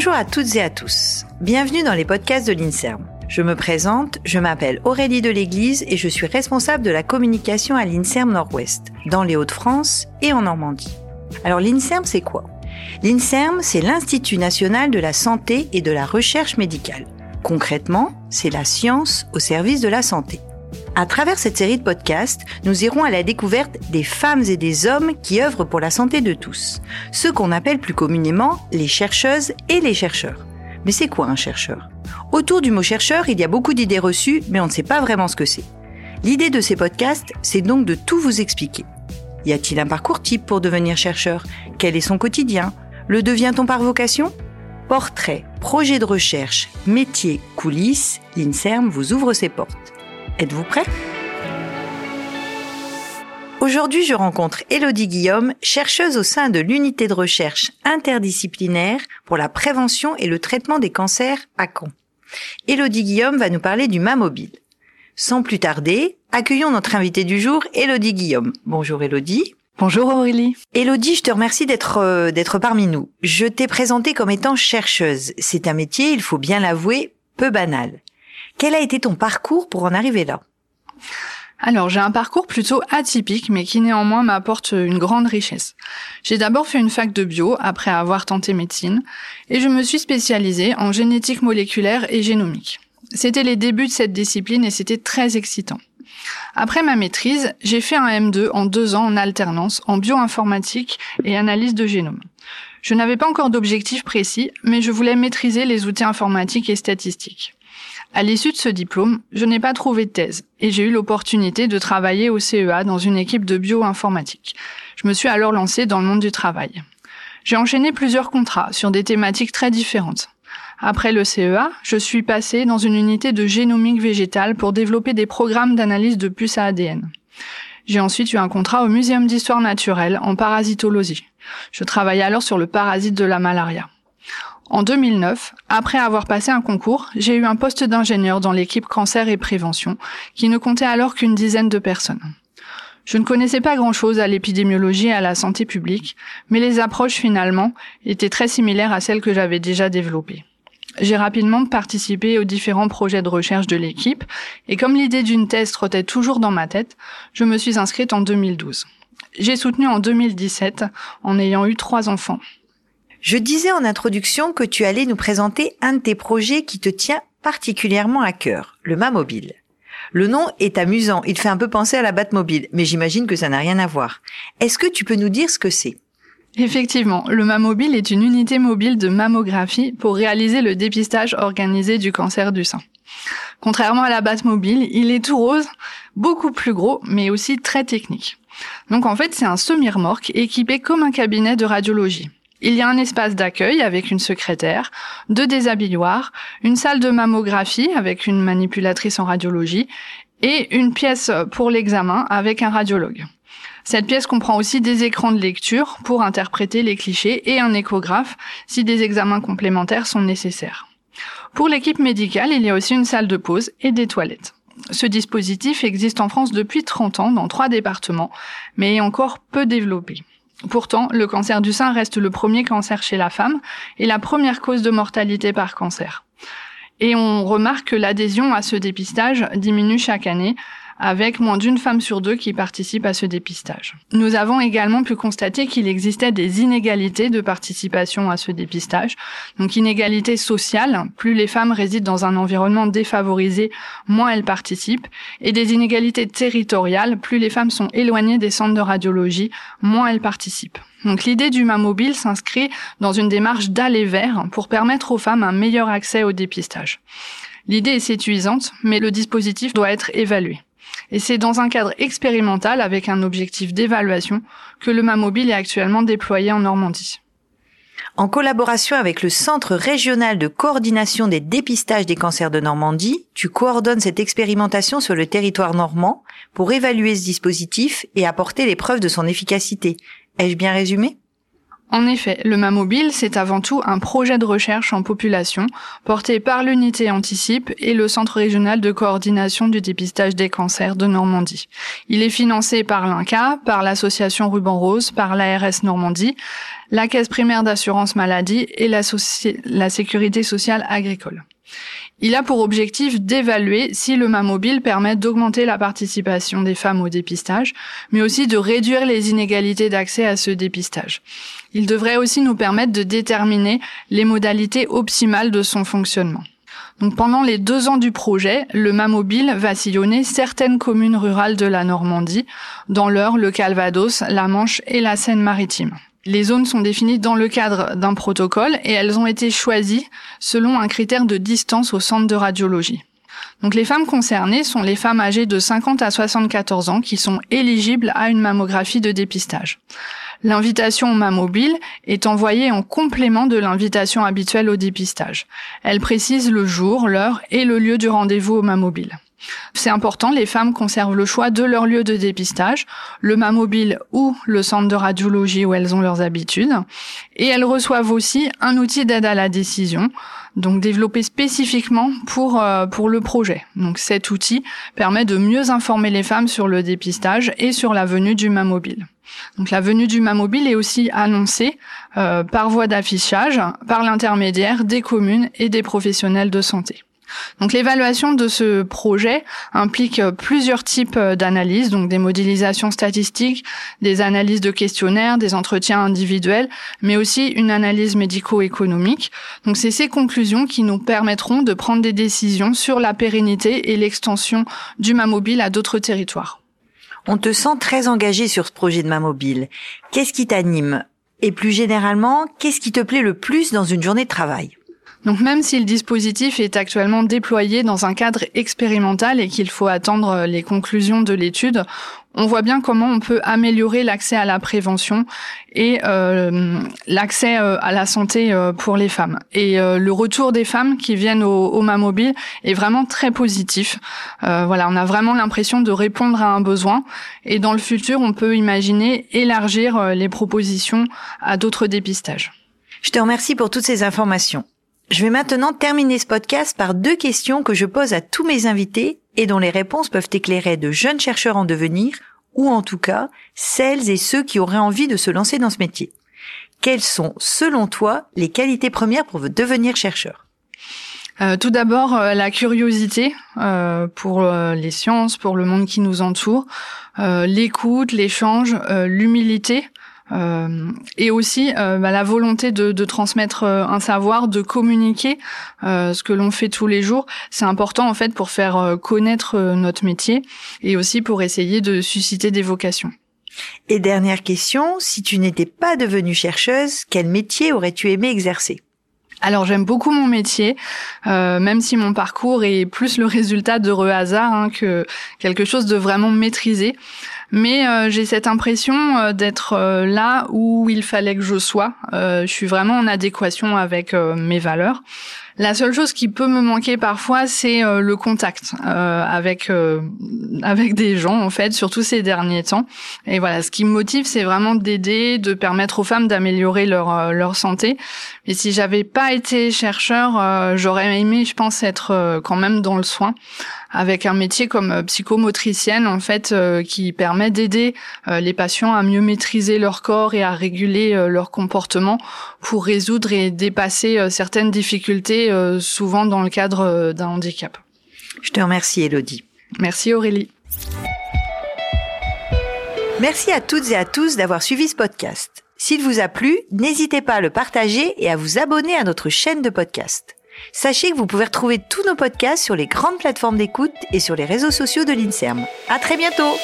Bonjour à toutes et à tous. Bienvenue dans les podcasts de l'INSERM. Je me présente, je m'appelle Aurélie de l'Église et je suis responsable de la communication à l'INSERM Nord-Ouest, dans les Hauts-de-France et en Normandie. Alors l'INSERM, c'est quoi? L'INSERM, c'est l'Institut national de la santé et de la recherche médicale. Concrètement, c'est la science au service de la santé. À travers cette série de podcasts, nous irons à la découverte des femmes et des hommes qui œuvrent pour la santé de tous, ceux qu'on appelle plus communément les chercheuses et les chercheurs. Mais c'est quoi un chercheur? Autour du mot chercheur, il y a beaucoup d'idées reçues, mais on ne sait pas vraiment ce que c'est. L'idée de ces podcasts, c'est donc de tout vous expliquer. Y a-t-il un parcours type pour devenir chercheur? Quel est son quotidien? Le devient-on par vocation? Portrait, projet de recherche, métier, coulisses, l'INSERM vous ouvre ses portes. Êtes-vous prêt? Aujourd'hui, je rencontre Elodie Guillaume, chercheuse au sein de l'unité de recherche interdisciplinaire pour la prévention et le traitement des cancers à Caen. Elodie Guillaume va nous parler du mobile. Sans plus tarder, accueillons notre invitée du jour, Elodie Guillaume. Bonjour Elodie. Bonjour Aurélie. Elodie, je te remercie d'être euh, d'être parmi nous. Je t'ai présentée comme étant chercheuse. C'est un métier, il faut bien l'avouer, peu banal. Quel a été ton parcours pour en arriver là? Alors, j'ai un parcours plutôt atypique, mais qui néanmoins m'apporte une grande richesse. J'ai d'abord fait une fac de bio, après avoir tenté médecine, et je me suis spécialisée en génétique moléculaire et génomique. C'était les débuts de cette discipline et c'était très excitant. Après ma maîtrise, j'ai fait un M2 en deux ans en alternance en bioinformatique et analyse de génome. Je n'avais pas encore d'objectif précis, mais je voulais maîtriser les outils informatiques et statistiques. À l'issue de ce diplôme, je n'ai pas trouvé de thèse et j'ai eu l'opportunité de travailler au CEA dans une équipe de bioinformatique. Je me suis alors lancée dans le monde du travail. J'ai enchaîné plusieurs contrats sur des thématiques très différentes. Après le CEA, je suis passée dans une unité de génomique végétale pour développer des programmes d'analyse de puces à ADN. J'ai ensuite eu un contrat au Muséum d'histoire naturelle en parasitologie. Je travaillais alors sur le parasite de la malaria. En 2009, après avoir passé un concours, j'ai eu un poste d'ingénieur dans l'équipe cancer et prévention, qui ne comptait alors qu'une dizaine de personnes. Je ne connaissais pas grand-chose à l'épidémiologie et à la santé publique, mais les approches finalement étaient très similaires à celles que j'avais déjà développées. J'ai rapidement participé aux différents projets de recherche de l'équipe, et comme l'idée d'une thèse trottait toujours dans ma tête, je me suis inscrite en 2012. J'ai soutenu en 2017 en ayant eu trois enfants. Je disais en introduction que tu allais nous présenter un de tes projets qui te tient particulièrement à cœur, le Mobile. Le nom est amusant, il fait un peu penser à la Batmobile, mais j'imagine que ça n'a rien à voir. Est-ce que tu peux nous dire ce que c'est? Effectivement, le Mobile est une unité mobile de mammographie pour réaliser le dépistage organisé du cancer du sein. Contrairement à la Batmobile, il est tout rose, beaucoup plus gros, mais aussi très technique. Donc en fait, c'est un semi-remorque équipé comme un cabinet de radiologie. Il y a un espace d'accueil avec une secrétaire, deux déshabilloirs, une salle de mammographie avec une manipulatrice en radiologie et une pièce pour l'examen avec un radiologue. Cette pièce comprend aussi des écrans de lecture pour interpréter les clichés et un échographe si des examens complémentaires sont nécessaires. Pour l'équipe médicale, il y a aussi une salle de pause et des toilettes. Ce dispositif existe en France depuis 30 ans dans trois départements, mais est encore peu développé. Pourtant, le cancer du sein reste le premier cancer chez la femme et la première cause de mortalité par cancer. Et on remarque que l'adhésion à ce dépistage diminue chaque année avec moins d'une femme sur deux qui participe à ce dépistage. Nous avons également pu constater qu'il existait des inégalités de participation à ce dépistage. Donc inégalités sociales, plus les femmes résident dans un environnement défavorisé, moins elles participent, et des inégalités territoriales, plus les femmes sont éloignées des centres de radiologie, moins elles participent. Donc l'idée du mobile s'inscrit dans une démarche d'aller vers pour permettre aux femmes un meilleur accès au dépistage. L'idée est séduisante, mais le dispositif doit être évalué. Et c'est dans un cadre expérimental avec un objectif d'évaluation que le mobile est actuellement déployé en Normandie. En collaboration avec le Centre régional de coordination des dépistages des cancers de Normandie, tu coordonnes cette expérimentation sur le territoire normand pour évaluer ce dispositif et apporter les preuves de son efficacité. Ai-je bien résumé? En effet, le Mamobile, c'est avant tout un projet de recherche en population porté par l'unité Anticipe et le Centre régional de coordination du dépistage des cancers de Normandie. Il est financé par l'INCA, par l'association Ruban Rose, par l'ARS Normandie, la Caisse primaire d'assurance maladie et la Sécurité sociale agricole. Il a pour objectif d'évaluer si le Mamobile permet d'augmenter la participation des femmes au dépistage, mais aussi de réduire les inégalités d'accès à ce dépistage. Il devrait aussi nous permettre de déterminer les modalités optimales de son fonctionnement. Donc pendant les deux ans du projet, le Mamobile va sillonner certaines communes rurales de la Normandie, dans l'Eure, le Calvados, la Manche et la Seine-Maritime. Les zones sont définies dans le cadre d'un protocole et elles ont été choisies selon un critère de distance au centre de radiologie. Donc les femmes concernées sont les femmes âgées de 50 à 74 ans qui sont éligibles à une mammographie de dépistage. L'invitation au mammobile est envoyée en complément de l'invitation habituelle au dépistage. Elle précise le jour, l'heure et le lieu du rendez-vous au mammobile. C'est important, les femmes conservent le choix de leur lieu de dépistage, le mobile ou le centre de radiologie où elles ont leurs habitudes. Et elles reçoivent aussi un outil d'aide à la décision, donc développé spécifiquement pour, euh, pour le projet. Donc cet outil permet de mieux informer les femmes sur le dépistage et sur la venue du mobile. Donc la venue du mobile est aussi annoncée euh, par voie d'affichage par l'intermédiaire des communes et des professionnels de santé. Donc l'évaluation de ce projet implique euh, plusieurs types euh, d'analyses, donc des modélisations statistiques, des analyses de questionnaires, des entretiens individuels, mais aussi une analyse médico-économique. Donc c'est ces conclusions qui nous permettront de prendre des décisions sur la pérennité et l'extension du Mamobile à d'autres territoires. On te sent très engagé sur ce projet de Mamobile. Qu'est-ce qui t'anime? Et plus généralement, qu'est-ce qui te plaît le plus dans une journée de travail? Donc même si le dispositif est actuellement déployé dans un cadre expérimental et qu'il faut attendre les conclusions de l'étude, on voit bien comment on peut améliorer l'accès à la prévention et euh, l'accès euh, à la santé euh, pour les femmes. Et le retour des femmes qui viennent au, au mobile est vraiment très positif. voilà, on a vraiment l'impression de répondre à un besoin. Et dans le futur, on peut imaginer élargir les propositions à d'autres dépistages. Je te remercie pour toutes ces informations. Je vais maintenant terminer ce podcast par deux questions que je pose à tous mes invités et dont les réponses peuvent éclairer de jeunes chercheurs en devenir ou en tout cas celles et ceux qui auraient envie de se lancer dans ce métier. Quelles sont, selon toi, les qualités premières pour devenir chercheur? Euh, tout d'abord, euh, la curiosité euh, pour les sciences, pour le monde qui nous entoure, l'écoute, l'échange, l'humilité, euh, et aussi euh, bah, la volonté de, de transmettre euh, un savoir, de communiquer ce que l'on fait tous les jours. C'est important en fait pour faire connaître notre métier et aussi pour essayer de susciter des vocations. Et dernière question, si tu n'étais pas devenue chercheuse, quel métier aurais-tu aimé exercer? Alors j'aime beaucoup mon métier, euh, même si mon parcours est plus le résultat d'heureux hasard hein, que quelque chose de vraiment maîtrisé. Mais euh, j'ai cette impression euh, d'être euh, là où il fallait que je sois. je suis vraiment en adéquation avec mes valeurs. La seule chose qui peut me manquer parfois, c'est le contact avec avec des gens en fait, surtout ces derniers temps. Et voilà, ce qui me motive, c'est vraiment d'aider, de permettre aux femmes d'améliorer leur leur santé. Mais si j'avais pas été chercheur, j'aurais aimé, je pense, être quand même dans le soin avec un métier comme euh, psychomotricienne en fait euh, qui permet d'aider euh, les patients à mieux maîtriser leur corps et à réguler leur comportement pour résoudre et dépasser certaines difficultés souvent dans le cadre d'un handicap. Je te remercie Elodie. Merci Aurélie. Merci à toutes et à tous d'avoir suivi ce podcast. S'il vous a plu, n'hésitez pas à le partager et à vous abonner à notre chaîne de podcast. Sachez que vous pouvez retrouver tous nos podcasts sur les grandes plateformes d'écoute et sur les réseaux sociaux de l'INSERM. À très bientôt!